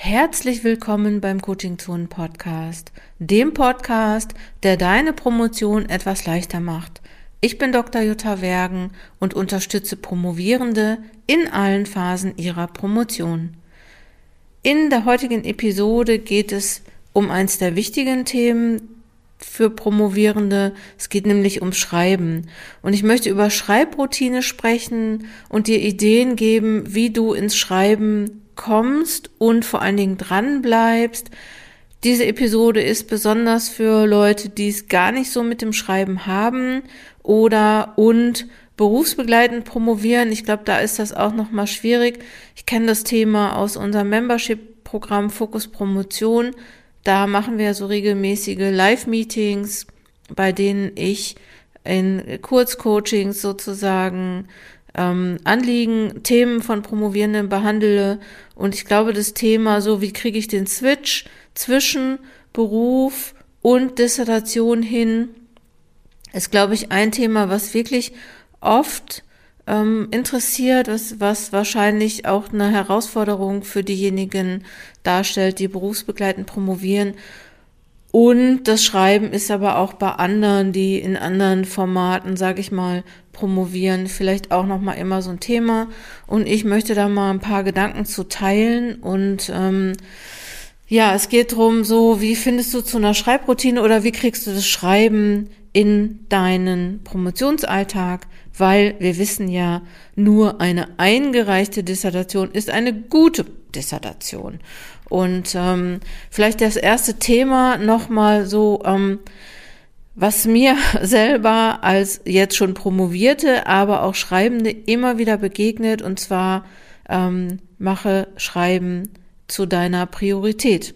Herzlich willkommen beim Coaching Zone Podcast, dem Podcast, der deine Promotion etwas leichter macht. Ich bin Dr. Jutta Wergen und unterstütze Promovierende in allen Phasen ihrer Promotion. In der heutigen Episode geht es um eins der wichtigen Themen für Promovierende. Es geht nämlich ums Schreiben. Und ich möchte über Schreibroutine sprechen und dir Ideen geben, wie du ins Schreiben kommst und vor allen Dingen dran bleibst. Diese Episode ist besonders für Leute, die es gar nicht so mit dem Schreiben haben oder und berufsbegleitend promovieren. Ich glaube, da ist das auch noch mal schwierig. Ich kenne das Thema aus unserem Membership-Programm Fokus Promotion. Da machen wir so regelmäßige Live-Meetings, bei denen ich in Kurzcoachings sozusagen ähm, Anliegen, Themen von Promovierenden behandle. Und ich glaube, das Thema, so wie kriege ich den Switch zwischen Beruf und Dissertation hin, ist, glaube ich, ein Thema, was wirklich oft ähm, interessiert, was, was wahrscheinlich auch eine Herausforderung für diejenigen darstellt, die berufsbegleitend promovieren. Und das Schreiben ist aber auch bei anderen, die in anderen Formaten, sage ich mal, promovieren, vielleicht auch noch mal immer so ein Thema. Und ich möchte da mal ein paar Gedanken zu teilen. Und ähm, ja, es geht drum, so wie findest du zu einer Schreibroutine oder wie kriegst du das Schreiben in deinen Promotionsalltag? Weil wir wissen ja, nur eine eingereichte Dissertation ist eine gute Dissertation. Und ähm, vielleicht das erste Thema nochmal so, ähm, was mir selber als jetzt schon promovierte, aber auch Schreibende immer wieder begegnet, und zwar ähm, mache Schreiben zu deiner Priorität.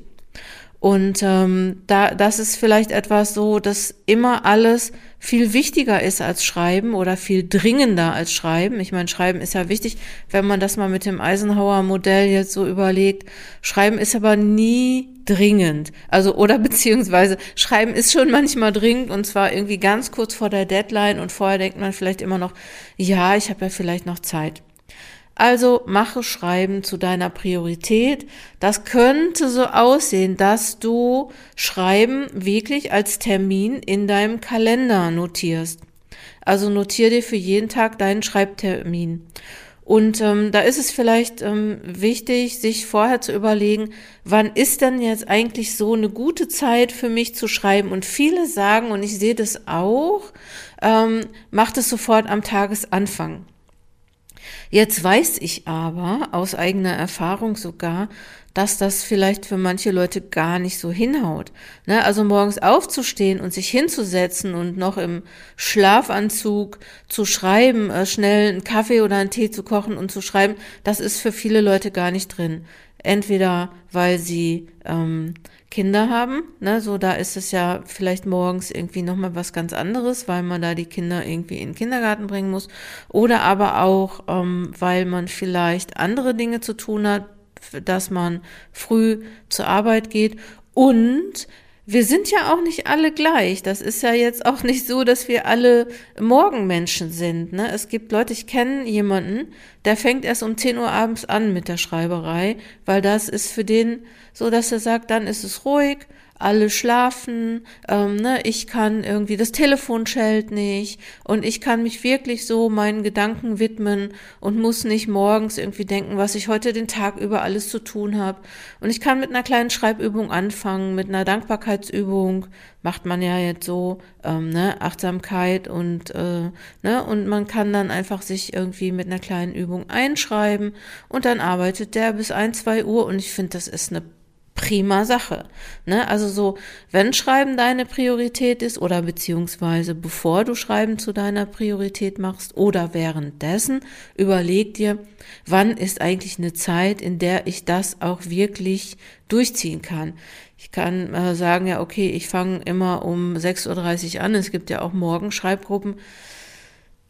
Und ähm, da, das ist vielleicht etwas so, dass immer alles viel wichtiger ist als Schreiben oder viel dringender als Schreiben. Ich meine, Schreiben ist ja wichtig, wenn man das mal mit dem Eisenhower Modell jetzt so überlegt. Schreiben ist aber nie dringend. Also, oder beziehungsweise Schreiben ist schon manchmal dringend und zwar irgendwie ganz kurz vor der Deadline und vorher denkt man vielleicht immer noch, ja, ich habe ja vielleicht noch Zeit. Also mache Schreiben zu deiner Priorität. Das könnte so aussehen, dass du Schreiben wirklich als Termin in deinem Kalender notierst. Also notiere dir für jeden Tag deinen Schreibtermin. Und ähm, da ist es vielleicht ähm, wichtig, sich vorher zu überlegen, wann ist denn jetzt eigentlich so eine gute Zeit für mich zu schreiben? Und viele sagen, und ich sehe das auch, ähm, macht es sofort am Tagesanfang. Jetzt weiß ich aber aus eigener Erfahrung sogar, dass das vielleicht für manche Leute gar nicht so hinhaut. Ne? Also morgens aufzustehen und sich hinzusetzen und noch im Schlafanzug zu schreiben, äh, schnell einen Kaffee oder einen Tee zu kochen und zu schreiben, das ist für viele Leute gar nicht drin. Entweder weil sie ähm, Kinder haben, ne, so da ist es ja vielleicht morgens irgendwie nochmal was ganz anderes, weil man da die Kinder irgendwie in den Kindergarten bringen muss. Oder aber auch, ähm, weil man vielleicht andere Dinge zu tun hat, dass man früh zur Arbeit geht und wir sind ja auch nicht alle gleich. Das ist ja jetzt auch nicht so, dass wir alle Morgenmenschen sind. Ne? Es gibt Leute, ich kenne jemanden, der fängt erst um 10 Uhr abends an mit der Schreiberei, weil das ist für den so, dass er sagt, dann ist es ruhig, alle schlafen, ähm, ne, ich kann irgendwie, das Telefon schellt nicht und ich kann mich wirklich so meinen Gedanken widmen und muss nicht morgens irgendwie denken, was ich heute den Tag über alles zu tun habe. Und ich kann mit einer kleinen Schreibübung anfangen, mit einer Dankbarkeitsübung, macht man ja jetzt so, ähm, ne, Achtsamkeit und, äh, ne, und man kann dann einfach sich irgendwie mit einer kleinen Übung einschreiben und dann arbeitet der bis ein, zwei Uhr und ich finde, das ist eine prima Sache. Ne? Also so, wenn Schreiben deine Priorität ist oder beziehungsweise bevor du Schreiben zu deiner Priorität machst oder währenddessen, überleg dir, wann ist eigentlich eine Zeit, in der ich das auch wirklich durchziehen kann. Ich kann äh, sagen, ja, okay, ich fange immer um 6.30 Uhr an. Es gibt ja auch Morgenschreibgruppen.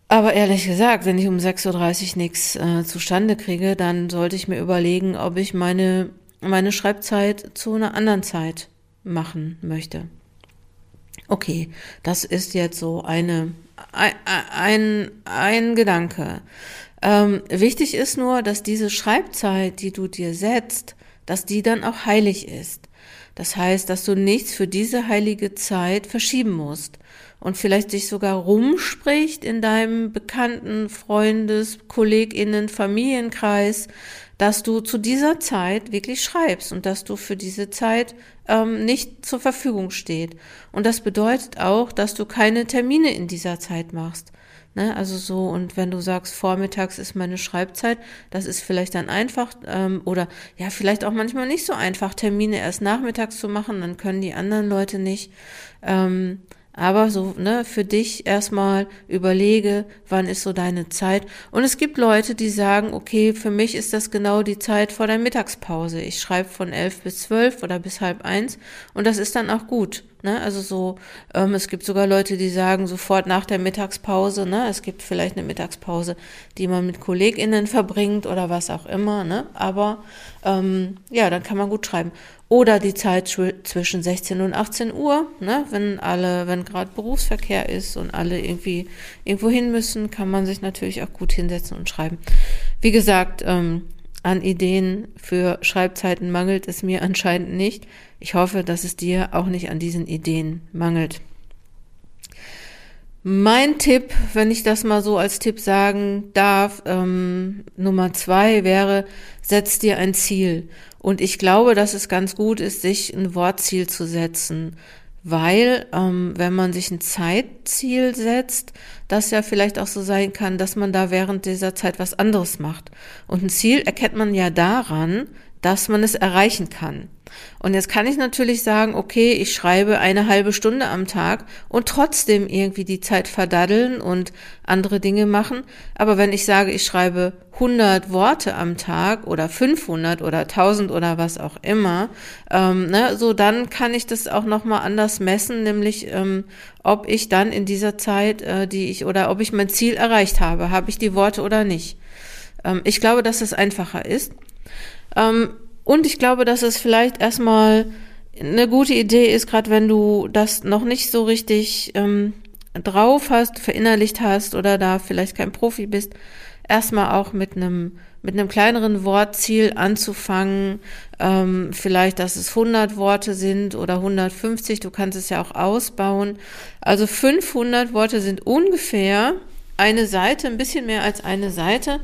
Aber ehrlich gesagt, wenn ich um 6.30 Uhr nichts äh, zustande kriege, dann sollte ich mir überlegen, ob ich meine meine Schreibzeit zu einer anderen Zeit machen möchte. Okay, das ist jetzt so eine, ein, ein, ein Gedanke. Ähm, wichtig ist nur, dass diese Schreibzeit, die du dir setzt, dass die dann auch heilig ist. Das heißt, dass du nichts für diese heilige Zeit verschieben musst und vielleicht dich sogar rumspricht in deinem bekannten Freundes, Kolleginnen, Familienkreis, dass du zu dieser Zeit wirklich schreibst und dass du für diese Zeit ähm, nicht zur Verfügung steht. Und das bedeutet auch, dass du keine Termine in dieser Zeit machst. Ne, also so, und wenn du sagst, vormittags ist meine Schreibzeit, das ist vielleicht dann einfach, ähm, oder ja, vielleicht auch manchmal nicht so einfach, Termine erst nachmittags zu machen, dann können die anderen Leute nicht. Ähm, aber so, ne, für dich erstmal überlege, wann ist so deine Zeit. Und es gibt Leute, die sagen, okay, für mich ist das genau die Zeit vor der Mittagspause. Ich schreibe von elf bis zwölf oder bis halb eins und das ist dann auch gut. Ne? Also so, ähm, es gibt sogar Leute, die sagen, sofort nach der Mittagspause, ne, es gibt vielleicht eine Mittagspause, die man mit KollegInnen verbringt oder was auch immer, ne? Aber ähm, ja, dann kann man gut schreiben. Oder die Zeit zwischen 16 und 18 Uhr, ne, wenn alle, wenn gerade Berufsverkehr ist und alle irgendwie irgendwo hin müssen, kann man sich natürlich auch gut hinsetzen und schreiben. Wie gesagt, ähm, an Ideen für Schreibzeiten mangelt es mir anscheinend nicht. Ich hoffe, dass es dir auch nicht an diesen Ideen mangelt. Mein Tipp, wenn ich das mal so als Tipp sagen darf, ähm, Nummer zwei wäre, setz dir ein Ziel. Und ich glaube, dass es ganz gut ist, sich ein Wortziel zu setzen weil ähm, wenn man sich ein Zeitziel setzt, das ja vielleicht auch so sein kann, dass man da während dieser Zeit was anderes macht. Und ein Ziel erkennt man ja daran, dass man es erreichen kann. Und jetzt kann ich natürlich sagen, okay, ich schreibe eine halbe Stunde am Tag und trotzdem irgendwie die Zeit verdaddeln und andere Dinge machen. Aber wenn ich sage, ich schreibe 100 Worte am Tag oder 500 oder 1000 oder was auch immer, ähm, ne, so dann kann ich das auch nochmal anders messen, nämlich ähm, ob ich dann in dieser Zeit, äh, die ich oder ob ich mein Ziel erreicht habe, habe ich die Worte oder nicht. Ähm, ich glaube, dass es einfacher ist. Ähm, und ich glaube, dass es vielleicht erstmal eine gute Idee ist, gerade wenn du das noch nicht so richtig ähm, drauf hast, verinnerlicht hast oder da vielleicht kein Profi bist, erstmal auch mit einem mit einem kleineren Wortziel anzufangen, ähm, vielleicht, dass es 100 Worte sind oder 150, du kannst es ja auch ausbauen. Also 500 Worte sind ungefähr eine Seite, ein bisschen mehr als eine Seite.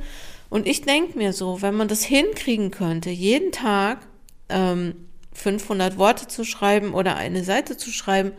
Und ich denke mir so, wenn man das hinkriegen könnte, jeden Tag ähm, 500 Worte zu schreiben oder eine Seite zu schreiben,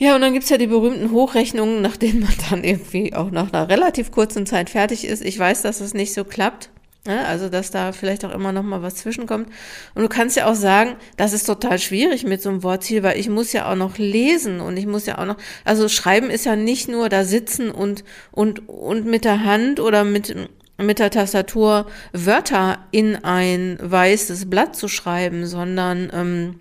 ja, und dann gibt's ja die berühmten Hochrechnungen, nach denen man dann irgendwie auch nach einer relativ kurzen Zeit fertig ist. Ich weiß, dass es nicht so klappt. Ja, also, dass da vielleicht auch immer noch mal was zwischenkommt. Und du kannst ja auch sagen, das ist total schwierig mit so einem Wortziel, weil ich muss ja auch noch lesen und ich muss ja auch noch, also schreiben ist ja nicht nur da sitzen und, und, und mit der Hand oder mit, mit der Tastatur Wörter in ein weißes Blatt zu schreiben, sondern ähm,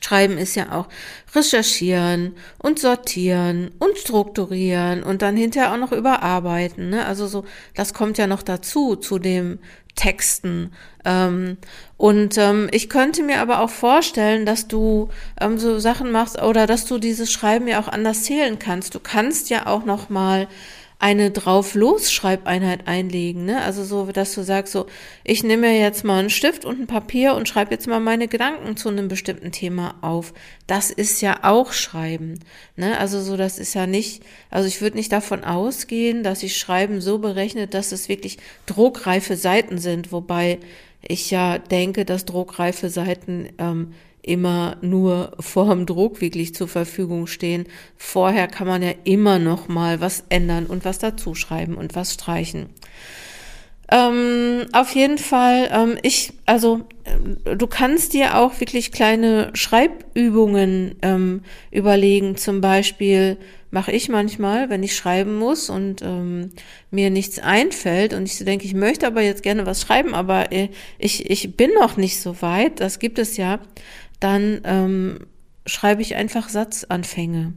Schreiben ist ja auch recherchieren und sortieren und strukturieren und dann hinterher auch noch überarbeiten. Ne? Also so, das kommt ja noch dazu, zu dem Texten. Ähm, und ähm, ich könnte mir aber auch vorstellen, dass du ähm, so Sachen machst oder dass du dieses Schreiben ja auch anders zählen kannst. Du kannst ja auch noch mal eine drauf los Schreibeinheit einlegen, ne? Also so, dass du sagst so, ich nehme jetzt mal einen Stift und ein Papier und schreibe jetzt mal meine Gedanken zu einem bestimmten Thema auf. Das ist ja auch Schreiben, ne? Also so, das ist ja nicht, also ich würde nicht davon ausgehen, dass ich Schreiben so berechnet, dass es wirklich druckreife Seiten sind, wobei ich ja denke, dass druckreife Seiten ähm, immer nur vorm Druck wirklich zur Verfügung stehen. Vorher kann man ja immer noch mal was ändern und was dazuschreiben und was streichen. Ähm, auf jeden Fall, ähm, ich, also äh, du kannst dir auch wirklich kleine Schreibübungen ähm, überlegen. Zum Beispiel mache ich manchmal, wenn ich schreiben muss und ähm, mir nichts einfällt und ich so denke, ich möchte aber jetzt gerne was schreiben, aber äh, ich, ich bin noch nicht so weit. Das gibt es ja dann ähm, schreibe ich einfach Satzanfänge.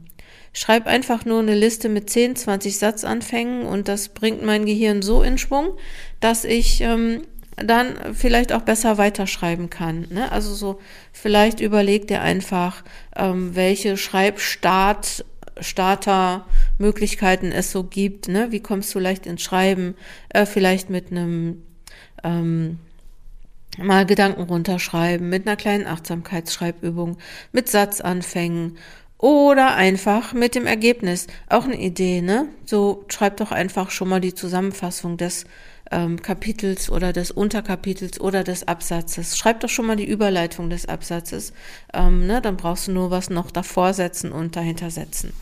Schreib einfach nur eine Liste mit 10, 20 Satzanfängen und das bringt mein Gehirn so in Schwung, dass ich ähm, dann vielleicht auch besser weiterschreiben kann. Ne? Also so, vielleicht überleg dir einfach, ähm, welche Schreibstart Startermöglichkeiten es so gibt. Ne? Wie kommst du leicht ins Schreiben? Äh, vielleicht mit einem ähm, mal Gedanken runterschreiben mit einer kleinen Achtsamkeitsschreibübung, mit Satzanfängen oder einfach mit dem Ergebnis. Auch eine Idee, ne? So schreib doch einfach schon mal die Zusammenfassung des ähm, Kapitels oder des Unterkapitels oder des Absatzes. Schreib doch schon mal die Überleitung des Absatzes. Ähm, ne? Dann brauchst du nur was noch davor setzen und dahinter setzen.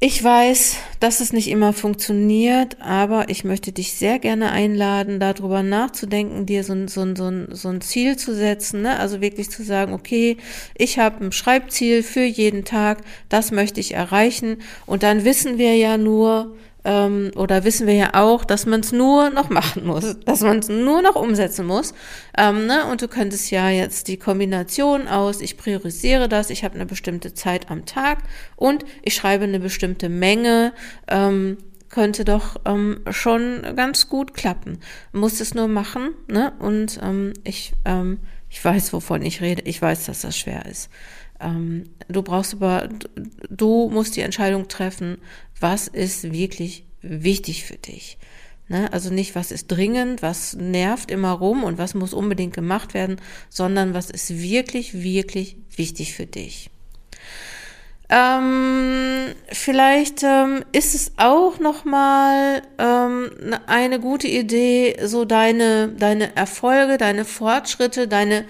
Ich weiß, dass es nicht immer funktioniert, aber ich möchte dich sehr gerne einladen, darüber nachzudenken, dir so, so, so, so ein Ziel zu setzen. Ne? Also wirklich zu sagen, okay, ich habe ein Schreibziel für jeden Tag, das möchte ich erreichen. Und dann wissen wir ja nur, ähm, oder wissen wir ja auch, dass man es nur noch machen muss, dass man es nur noch umsetzen muss. Ähm, ne? Und du könntest ja jetzt die Kombination aus, ich priorisiere das, ich habe eine bestimmte Zeit am Tag und ich schreibe eine bestimmte Menge, ähm, könnte doch ähm, schon ganz gut klappen. Muss es nur machen, ne? Und ähm, ich, ähm, ich weiß, wovon ich rede. Ich weiß, dass das schwer ist. Ähm, du brauchst aber, du musst die Entscheidung treffen, was ist wirklich wichtig für dich. Ne? Also nicht, was ist dringend, was nervt immer rum und was muss unbedingt gemacht werden, sondern was ist wirklich, wirklich wichtig für dich. Ähm, vielleicht ähm, ist es auch noch mal ähm, eine gute Idee, so deine deine Erfolge, deine Fortschritte, deine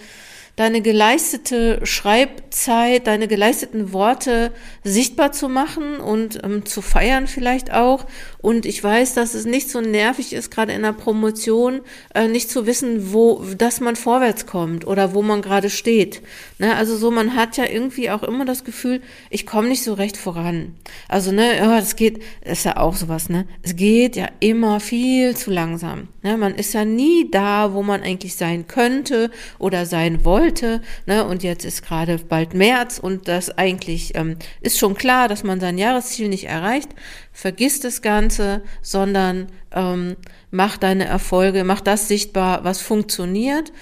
deine geleistete Schreibzeit, deine geleisteten Worte sichtbar zu machen und ähm, zu feiern vielleicht auch. Und ich weiß, dass es nicht so nervig ist, gerade in der Promotion, äh, nicht zu wissen, wo, dass man vorwärts kommt oder wo man gerade steht. Ne? Also so, man hat ja irgendwie auch immer das Gefühl, ich komme nicht so recht voran. Also, ne, ja, das geht, ist ja auch sowas, ne? Es geht ja immer viel zu langsam. Ne? Man ist ja nie da, wo man eigentlich sein könnte oder sein wollte wollte. Ne? Und jetzt ist gerade bald März und das eigentlich ähm, ist schon klar, dass man sein Jahresziel nicht erreicht. Vergiss das Ganze, sondern ähm, mach deine Erfolge, mach das sichtbar, was funktioniert.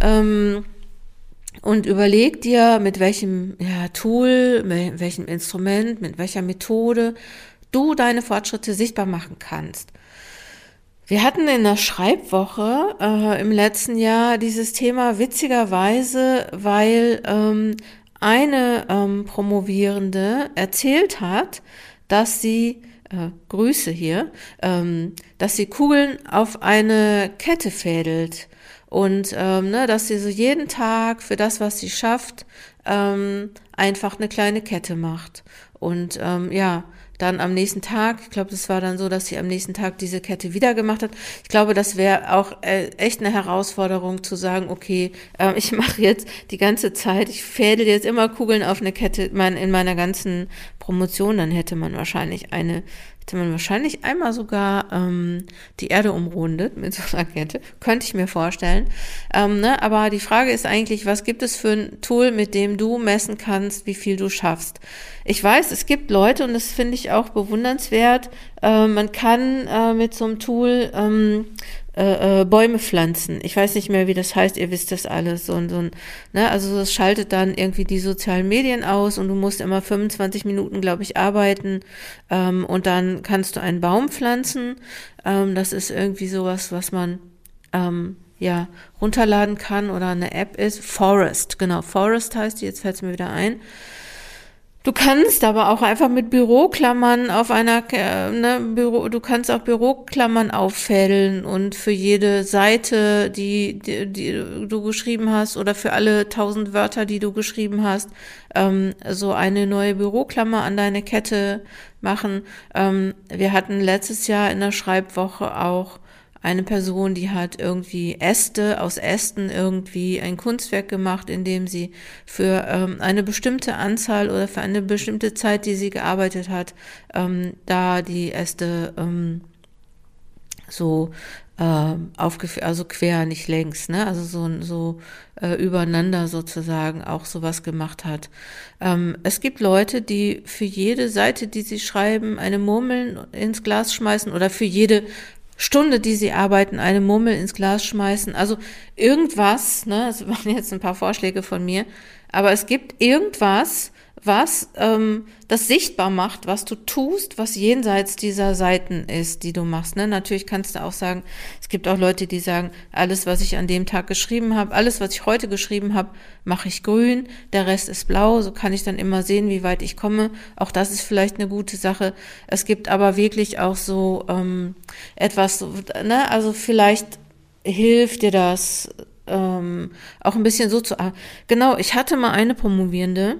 Ähm, und überleg dir, mit welchem ja, Tool, mit welchem Instrument, mit welcher Methode du deine Fortschritte sichtbar machen kannst. Wir hatten in der Schreibwoche äh, im letzten Jahr dieses Thema witzigerweise, weil ähm, eine ähm, Promovierende erzählt hat, dass sie äh, Grüße hier, ähm, dass sie Kugeln auf eine Kette fädelt und ähm, ne, dass sie so jeden Tag für das, was sie schafft, ähm, einfach eine kleine Kette macht. Und ähm, ja, dann am nächsten Tag, ich glaube, das war dann so, dass sie am nächsten Tag diese Kette wieder gemacht hat. Ich glaube, das wäre auch äh, echt eine Herausforderung zu sagen, okay, äh, ich mache jetzt die ganze Zeit, ich fädel jetzt immer Kugeln auf eine Kette mein, in meiner ganzen Promotion, dann hätte man wahrscheinlich eine hätte man wahrscheinlich einmal sogar ähm, die Erde umrundet mit so einer Kette. Könnte ich mir vorstellen. Ähm, ne? Aber die Frage ist eigentlich, was gibt es für ein Tool, mit dem du messen kannst, wie viel du schaffst? Ich weiß, es gibt Leute, und das finde ich auch bewundernswert, äh, man kann äh, mit so einem Tool ähm, äh, äh, Bäume pflanzen. Ich weiß nicht mehr, wie das heißt, ihr wisst das alles. So, so, ne? Also das schaltet dann irgendwie die sozialen Medien aus und du musst immer 25 Minuten, glaube ich, arbeiten ähm, und dann kannst du einen Baum pflanzen. Ähm, das ist irgendwie sowas, was man ähm, ja runterladen kann oder eine App ist. Forest, genau, Forest heißt die, jetzt fällt es mir wieder ein. Du kannst aber auch einfach mit Büroklammern auf einer, äh, ne, Büro, du kannst auch Büroklammern auffädeln und für jede Seite, die, die, die du geschrieben hast oder für alle tausend Wörter, die du geschrieben hast, ähm, so eine neue Büroklammer an deine Kette machen. Ähm, wir hatten letztes Jahr in der Schreibwoche auch eine Person, die hat irgendwie Äste, aus Ästen irgendwie ein Kunstwerk gemacht, in dem sie für ähm, eine bestimmte Anzahl oder für eine bestimmte Zeit, die sie gearbeitet hat, ähm, da die Äste ähm, so äh, aufgeführt, also quer, nicht längs, ne? Also so, so äh, übereinander sozusagen auch sowas gemacht hat. Ähm, es gibt Leute, die für jede Seite, die sie schreiben, eine Murmel ins Glas schmeißen oder für jede Stunde, die sie arbeiten, eine Mummel ins Glas schmeißen. Also irgendwas, ne, das waren jetzt ein paar Vorschläge von mir, aber es gibt irgendwas, was ähm, das sichtbar macht, was du tust, was jenseits dieser Seiten ist, die du machst. Ne? Natürlich kannst du auch sagen, es gibt auch Leute, die sagen, alles, was ich an dem Tag geschrieben habe, alles, was ich heute geschrieben habe, mache ich grün, der Rest ist blau, so kann ich dann immer sehen, wie weit ich komme. Auch das ist vielleicht eine gute Sache. Es gibt aber wirklich auch so ähm, etwas, ne? also vielleicht hilft dir das ähm, auch ein bisschen so zu. Genau, ich hatte mal eine Promovierende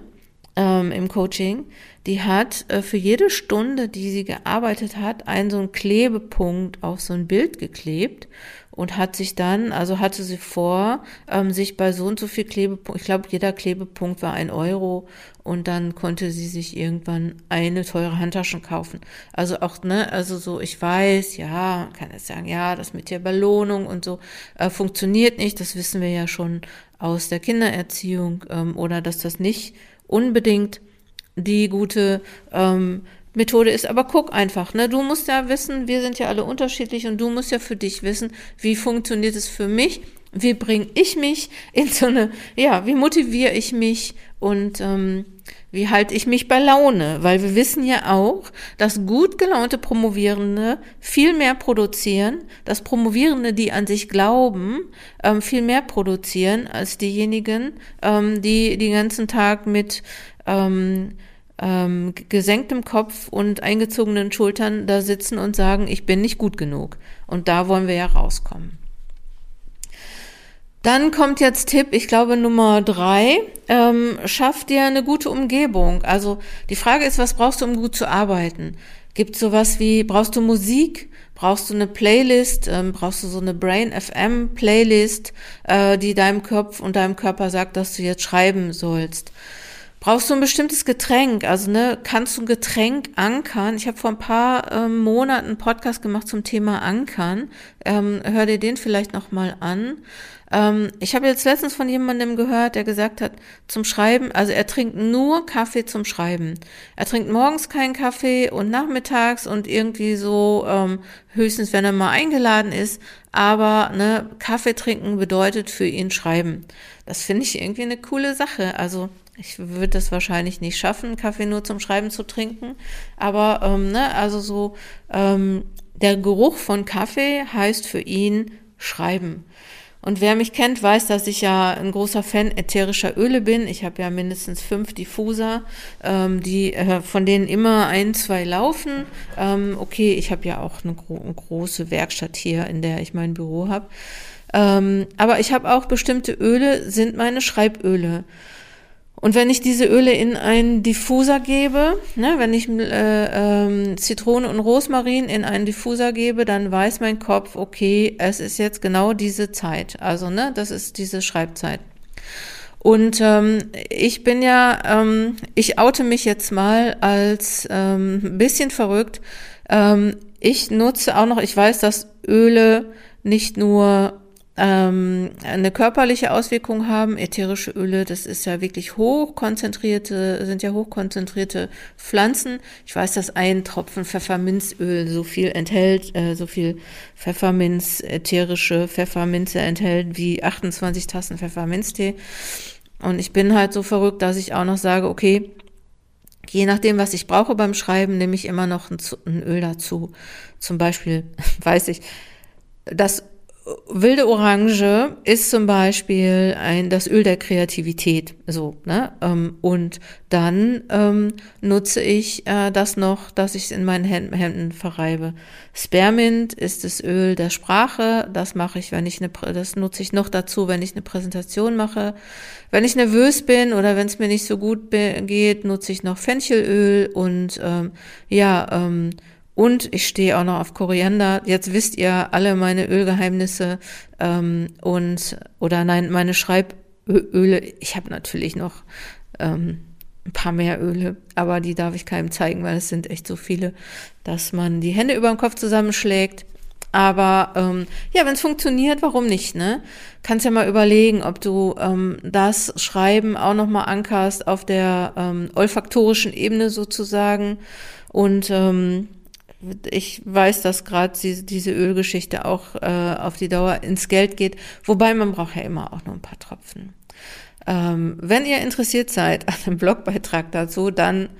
ähm, im Coaching, die hat äh, für jede Stunde, die sie gearbeitet hat, einen so einen Klebepunkt auf so ein Bild geklebt und hat sich dann, also hatte sie vor, ähm, sich bei so und so viel Klebepunkt, ich glaube, jeder Klebepunkt war ein Euro und dann konnte sie sich irgendwann eine teure Handtaschen kaufen. Also auch, ne, also so, ich weiß, ja, kann jetzt sagen, ja, das mit der Belohnung und so äh, funktioniert nicht, das wissen wir ja schon aus der Kindererziehung ähm, oder dass das nicht unbedingt die gute ähm, Methode ist. Aber guck einfach, ne? Du musst ja wissen, wir sind ja alle unterschiedlich und du musst ja für dich wissen, wie funktioniert es für mich, wie bringe ich mich in so eine, ja, wie motiviere ich mich und ähm, wie halte ich mich bei Laune? Weil wir wissen ja auch, dass gut gelaunte Promovierende viel mehr produzieren, dass Promovierende, die an sich glauben, ähm, viel mehr produzieren als diejenigen, ähm, die den ganzen Tag mit ähm, ähm, gesenktem Kopf und eingezogenen Schultern da sitzen und sagen, ich bin nicht gut genug. Und da wollen wir ja rauskommen. Dann kommt jetzt Tipp, ich glaube Nummer drei, ähm, schaff dir eine gute Umgebung. Also die Frage ist, was brauchst du, um gut zu arbeiten? Gibt sowas wie, brauchst du Musik? Brauchst du eine Playlist? Ähm, brauchst du so eine Brain FM Playlist, äh, die deinem Kopf und deinem Körper sagt, dass du jetzt schreiben sollst? Brauchst du ein bestimmtes Getränk? Also ne, kannst du ein Getränk ankern? Ich habe vor ein paar ähm, Monaten einen Podcast gemacht zum Thema Ankern. Ähm, hör dir den vielleicht noch mal an. Ähm, ich habe jetzt letztens von jemandem gehört, der gesagt hat, zum Schreiben, also er trinkt nur Kaffee zum Schreiben. Er trinkt morgens keinen Kaffee und nachmittags und irgendwie so ähm, höchstens, wenn er mal eingeladen ist. Aber ne, Kaffee trinken bedeutet für ihn Schreiben. Das finde ich irgendwie eine coole Sache. Also ich würde das wahrscheinlich nicht schaffen, Kaffee nur zum Schreiben zu trinken. Aber ähm, ne, also so ähm, der Geruch von Kaffee heißt für ihn Schreiben. Und wer mich kennt, weiß, dass ich ja ein großer Fan ätherischer Öle bin. Ich habe ja mindestens fünf Diffuser, ähm, die äh, von denen immer ein, zwei laufen. Ähm, okay, ich habe ja auch eine, gro eine, große Werkstatt hier, in der ich mein Büro habe. Ähm, aber ich habe auch bestimmte Öle, sind meine Schreiböle. Und wenn ich diese Öle in einen Diffuser gebe, ne, wenn ich äh, ähm, Zitrone und Rosmarin in einen Diffuser gebe, dann weiß mein Kopf, okay, es ist jetzt genau diese Zeit. Also, ne, das ist diese Schreibzeit. Und ähm, ich bin ja, ähm, ich oute mich jetzt mal als ähm, bisschen verrückt. Ähm, ich nutze auch noch, ich weiß, dass Öle nicht nur ähm, eine körperliche Auswirkung haben. Ätherische Öle, das ist ja wirklich hochkonzentrierte, sind ja hochkonzentrierte Pflanzen. Ich weiß, dass ein Tropfen Pfefferminzöl so viel enthält, äh, so viel Pfefferminz, ätherische Pfefferminze enthält wie 28 Tassen Pfefferminztee. Und ich bin halt so verrückt, dass ich auch noch sage, okay, Je nachdem, was ich brauche beim Schreiben, nehme ich immer noch ein, ein Öl dazu. Zum Beispiel weiß ich, das wilde Orange ist zum Beispiel ein, das Öl der Kreativität, so, ne? Ähm, und dann ähm, nutze ich äh, das noch, dass ich es in meinen Händen verreibe. Spearmint ist das Öl der Sprache. Das mache ich, wenn ich eine, das nutze ich noch dazu, wenn ich eine Präsentation mache. Wenn ich nervös bin oder wenn es mir nicht so gut geht, nutze ich noch Fenchelöl und ähm, ja, ähm, und ich stehe auch noch auf Koriander. Jetzt wisst ihr alle meine Ölgeheimnisse ähm, und oder nein, meine Schreiböle. Ich habe natürlich noch ähm, ein paar mehr Öle, aber die darf ich keinem zeigen, weil es sind echt so viele, dass man die Hände über dem Kopf zusammenschlägt. Aber ähm, ja, wenn es funktioniert, warum nicht? Ne? Kannst ja mal überlegen, ob du ähm, das Schreiben auch noch mal ankerst auf der ähm, olfaktorischen Ebene sozusagen und ähm, ich weiß, dass gerade diese, Ölgeschichte auch äh, auf die Dauer ins Geld geht, wobei man braucht ja immer auch nur ein paar Tropfen. Ähm, wenn ihr interessiert seid an einem Blogbeitrag dazu, dann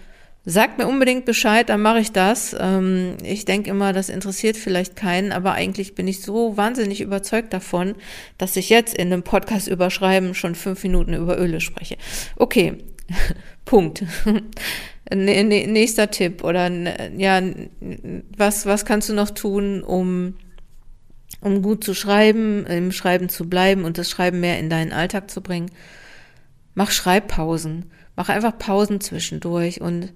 sagt mir unbedingt Bescheid, dann mache ich das. Ähm, ich denke immer, das interessiert vielleicht keinen, aber eigentlich bin ich so wahnsinnig überzeugt davon, dass ich jetzt in einem Podcast überschreiben schon fünf Minuten über Öle spreche. Okay, Punkt. Nächster Tipp oder ja, was, was kannst du noch tun, um um gut zu schreiben, im Schreiben zu bleiben und das Schreiben mehr in deinen Alltag zu bringen, mach Schreibpausen. Mach einfach Pausen zwischendurch. Und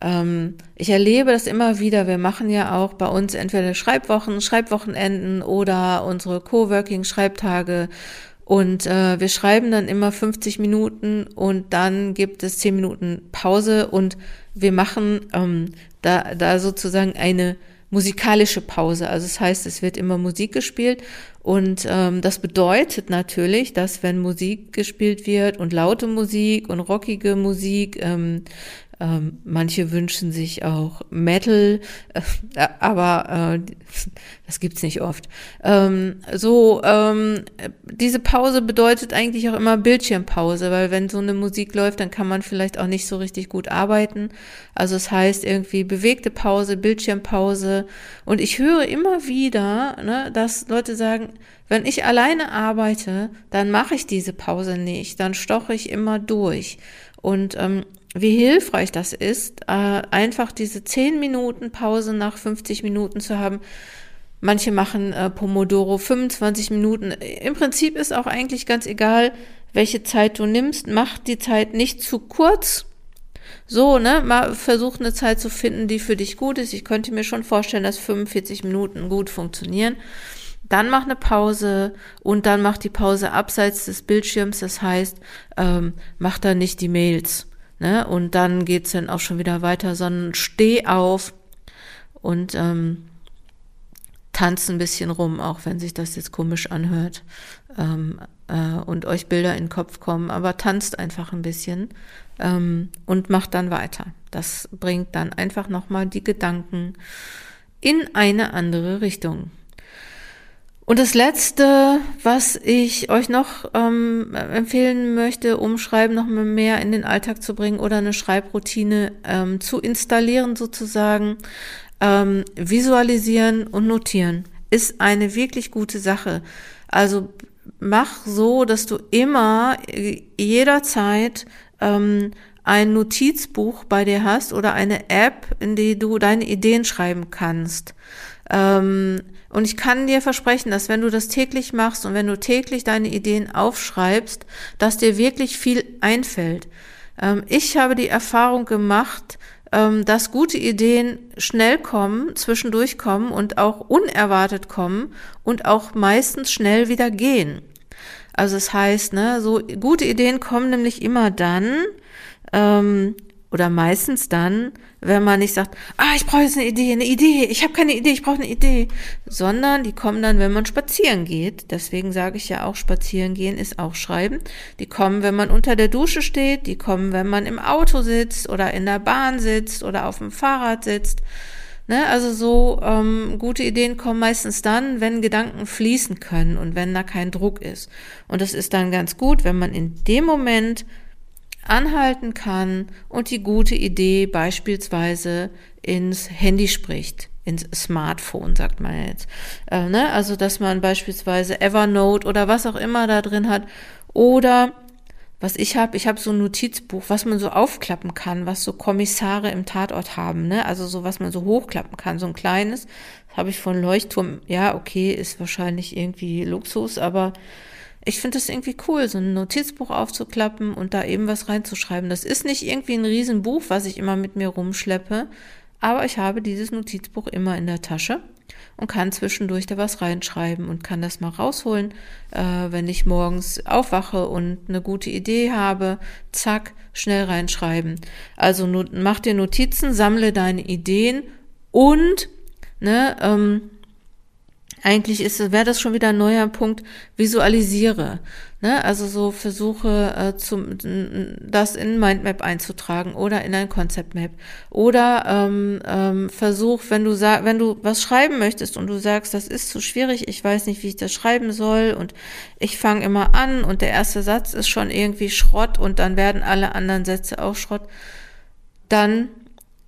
ähm, ich erlebe das immer wieder. Wir machen ja auch bei uns entweder Schreibwochen, Schreibwochenenden oder unsere Coworking-Schreibtage. Und äh, wir schreiben dann immer 50 Minuten und dann gibt es 10 Minuten Pause und wir machen ähm, da, da sozusagen eine musikalische Pause. Also das heißt, es wird immer Musik gespielt und ähm, das bedeutet natürlich, dass wenn Musik gespielt wird und laute Musik und rockige Musik, ähm, ähm, manche wünschen sich auch Metal, äh, aber äh, das gibt's nicht oft. Ähm, so, ähm, diese Pause bedeutet eigentlich auch immer Bildschirmpause, weil wenn so eine Musik läuft, dann kann man vielleicht auch nicht so richtig gut arbeiten. Also es heißt irgendwie bewegte Pause, Bildschirmpause. Und ich höre immer wieder, ne, dass Leute sagen, wenn ich alleine arbeite, dann mache ich diese Pause nicht, dann stoche ich immer durch. Und ähm, wie hilfreich das ist, äh, einfach diese 10 Minuten Pause nach 50 Minuten zu haben. Manche machen äh, Pomodoro 25 Minuten. Im Prinzip ist auch eigentlich ganz egal, welche Zeit du nimmst. Mach die Zeit nicht zu kurz. So, ne, mal versuch eine Zeit zu finden, die für dich gut ist. Ich könnte mir schon vorstellen, dass 45 Minuten gut funktionieren. Dann mach eine Pause und dann mach die Pause abseits des Bildschirms. Das heißt, ähm, mach da nicht die Mails Ne? Und dann geht's dann auch schon wieder weiter, sondern steh auf und ähm, tanzt ein bisschen rum, auch wenn sich das jetzt komisch anhört ähm, äh, und euch Bilder in den Kopf kommen, aber tanzt einfach ein bisschen ähm, und macht dann weiter. Das bringt dann einfach nochmal die Gedanken in eine andere Richtung. Und das Letzte, was ich euch noch ähm, empfehlen möchte, um Schreiben noch mehr in den Alltag zu bringen oder eine Schreibroutine ähm, zu installieren sozusagen, ähm, visualisieren und notieren, ist eine wirklich gute Sache. Also mach so, dass du immer äh, jederzeit ähm, ein Notizbuch bei dir hast oder eine App, in die du deine Ideen schreiben kannst. Ähm, und ich kann dir versprechen, dass wenn du das täglich machst und wenn du täglich deine Ideen aufschreibst, dass dir wirklich viel einfällt. Ähm, ich habe die Erfahrung gemacht, ähm, dass gute Ideen schnell kommen, zwischendurch kommen und auch unerwartet kommen und auch meistens schnell wieder gehen. Also es das heißt, ne, so gute Ideen kommen nämlich immer dann, ähm, oder meistens dann, wenn man nicht sagt, ah, ich brauche jetzt eine Idee, eine Idee, ich habe keine Idee, ich brauche eine Idee, sondern die kommen dann, wenn man spazieren geht. Deswegen sage ich ja auch, spazieren gehen ist auch schreiben. Die kommen, wenn man unter der Dusche steht, die kommen, wenn man im Auto sitzt oder in der Bahn sitzt oder auf dem Fahrrad sitzt. Ne, also so ähm, gute Ideen kommen meistens dann, wenn Gedanken fließen können und wenn da kein Druck ist. Und das ist dann ganz gut, wenn man in dem Moment anhalten kann und die gute Idee beispielsweise ins Handy spricht, ins Smartphone, sagt man jetzt. Äh, ne? Also, dass man beispielsweise Evernote oder was auch immer da drin hat oder was ich habe, ich habe so ein Notizbuch, was man so aufklappen kann, was so Kommissare im Tatort haben, ne? Also so was man so hochklappen kann, so ein kleines. Habe ich von Leuchtturm. Ja, okay, ist wahrscheinlich irgendwie Luxus, aber ich finde das irgendwie cool, so ein Notizbuch aufzuklappen und da eben was reinzuschreiben. Das ist nicht irgendwie ein Riesenbuch, was ich immer mit mir rumschleppe, aber ich habe dieses Notizbuch immer in der Tasche und kann zwischendurch da was reinschreiben und kann das mal rausholen, äh, wenn ich morgens aufwache und eine gute Idee habe, zack, schnell reinschreiben. Also mach dir Notizen, sammle deine Ideen und ne, ähm, eigentlich ist, wäre das schon wieder ein neuer Punkt, visualisiere. Ne? Also so versuche, äh, zum, das in Mindmap einzutragen oder in ein Concept-Map. Oder ähm, ähm, versuch, wenn du sag, wenn du was schreiben möchtest und du sagst, das ist zu schwierig, ich weiß nicht, wie ich das schreiben soll und ich fange immer an und der erste Satz ist schon irgendwie Schrott und dann werden alle anderen Sätze auch Schrott, dann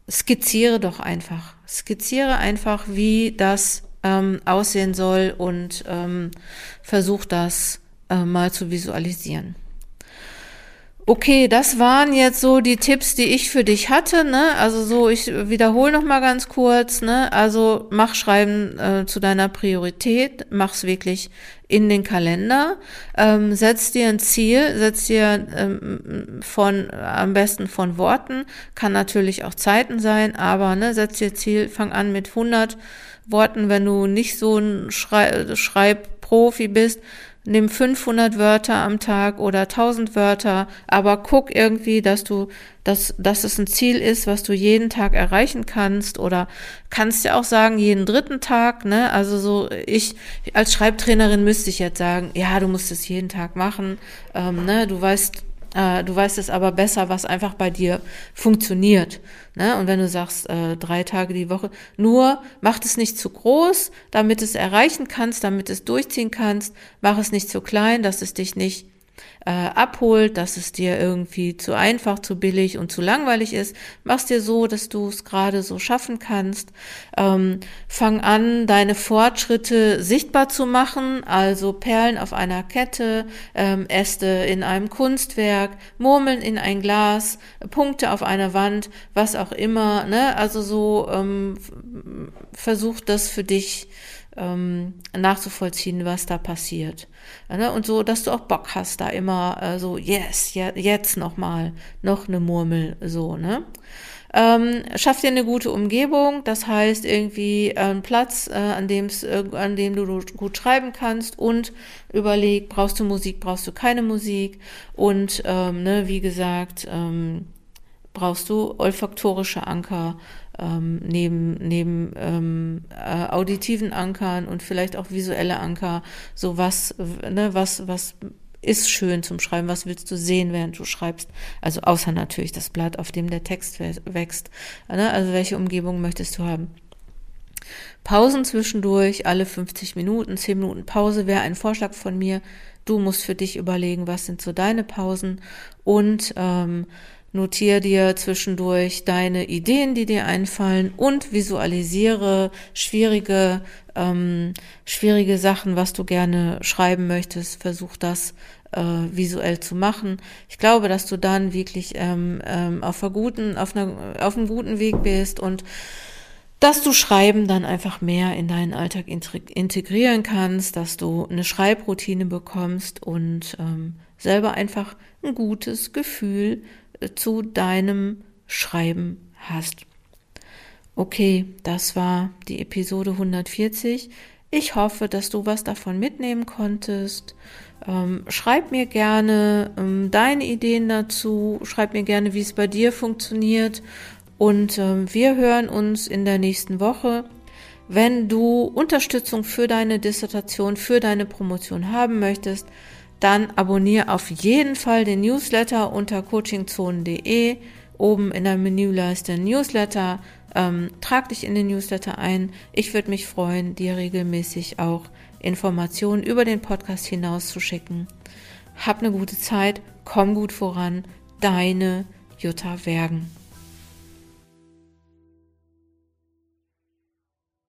skizziere doch einfach. Skizziere einfach, wie das ähm, aussehen soll und ähm, versuch das äh, mal zu visualisieren. Okay, das waren jetzt so die Tipps, die ich für dich hatte. Ne? Also so, ich wiederhole noch mal ganz kurz. Ne? Also mach Schreiben äh, zu deiner Priorität, mach's wirklich in den Kalender, ähm, setz dir ein Ziel, setz dir ähm, von am besten von Worten, kann natürlich auch Zeiten sein, aber ne, setz dir Ziel, fang an mit 100 Worten, wenn du nicht so ein Schrei Schreibprofi bist, nimm 500 Wörter am Tag oder 1000 Wörter, aber guck irgendwie, dass du, dass, dass es ein Ziel ist, was du jeden Tag erreichen kannst oder kannst ja auch sagen, jeden dritten Tag, ne? Also so, ich als Schreibtrainerin müsste ich jetzt sagen, ja, du musst es jeden Tag machen, ähm, ne? Du weißt, äh, du weißt es aber besser, was einfach bei dir funktioniert. Ne? Und wenn du sagst, äh, drei Tage die Woche, nur mach es nicht zu groß, damit es erreichen kannst, damit es durchziehen kannst, mach es nicht zu klein, dass es dich nicht äh, abholt, dass es dir irgendwie zu einfach, zu billig und zu langweilig ist. Mach's dir so, dass du es gerade so schaffen kannst. Ähm, fang an, deine Fortschritte sichtbar zu machen, also Perlen auf einer Kette, ähm, Äste in einem Kunstwerk, Murmeln in ein Glas, Punkte auf einer Wand, was auch immer. Ne? Also so ähm, versuch das für dich ähm, nachzuvollziehen, was da passiert. Ne? Und so, dass du auch Bock hast, da immer äh, so, yes, ja, jetzt nochmal, noch eine Murmel, so, ne? Ähm, schaff dir eine gute Umgebung, das heißt irgendwie äh, einen Platz, äh, an, dem's, äh, an dem du gut schreiben kannst und überleg, brauchst du Musik, brauchst du keine Musik und ähm, ne, wie gesagt, ähm, brauchst du olfaktorische Anker ähm, neben, neben ähm, äh, auditiven Ankern und vielleicht auch visuelle Anker, so was, ne, was, was ist schön zum Schreiben, was willst du sehen, während du schreibst, also außer natürlich das Blatt, auf dem der Text wächst, ne? also welche Umgebung möchtest du haben. Pausen zwischendurch, alle 50 Minuten, 10 Minuten Pause wäre ein Vorschlag von mir. Du musst für dich überlegen, was sind so deine Pausen und ähm, Notiere dir zwischendurch deine Ideen, die dir einfallen und visualisiere schwierige, ähm, schwierige Sachen, was du gerne schreiben möchtest. Versuch das äh, visuell zu machen. Ich glaube, dass du dann wirklich ähm, ähm, auf, einer guten, auf, einer, auf einem guten Weg bist und dass du Schreiben dann einfach mehr in deinen Alltag integrieren kannst, dass du eine Schreibroutine bekommst und ähm, selber einfach ein gutes Gefühl zu deinem Schreiben hast. Okay, das war die Episode 140. Ich hoffe, dass du was davon mitnehmen konntest. Ähm, schreib mir gerne ähm, deine Ideen dazu. Schreib mir gerne, wie es bei dir funktioniert. Und ähm, wir hören uns in der nächsten Woche. Wenn du Unterstützung für deine Dissertation, für deine Promotion haben möchtest, dann abonniere auf jeden Fall den Newsletter unter coachingzonen.de. Oben in der Menüleiste Newsletter. Ähm, trag dich in den Newsletter ein. Ich würde mich freuen, dir regelmäßig auch Informationen über den Podcast hinaus zu schicken. Hab eine gute Zeit, komm gut voran. Deine Jutta Wergen.